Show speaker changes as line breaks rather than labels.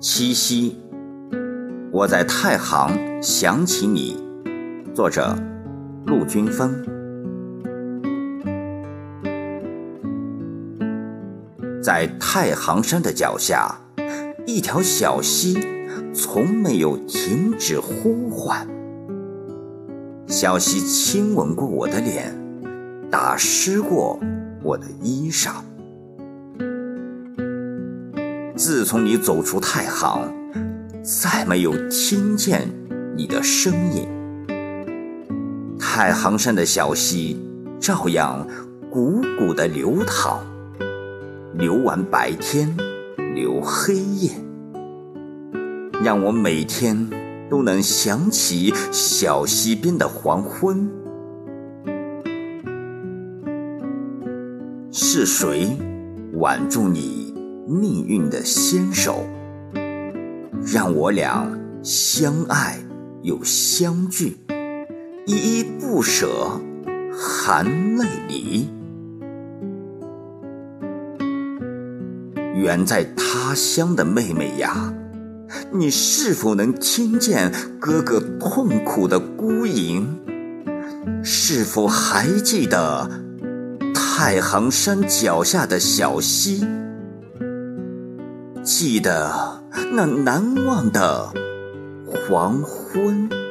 七夕，我在太行想起你。作者：陆军峰。在太行山的脚下，一条小溪从没有停止呼唤。小溪亲吻过我的脸，打湿过我的衣裳。自从你走出太行，再没有听见你的声音。太行山的小溪照样汩汩地流淌，流完白天，流黑夜，让我每天都能想起小溪边的黄昏。是谁挽住你？命运的先手，让我俩相爱又相聚，依依不舍，含泪离。远在他乡的妹妹呀，你是否能听见哥哥痛苦的孤吟？是否还记得太行山脚下的小溪？记得那难忘的黄昏。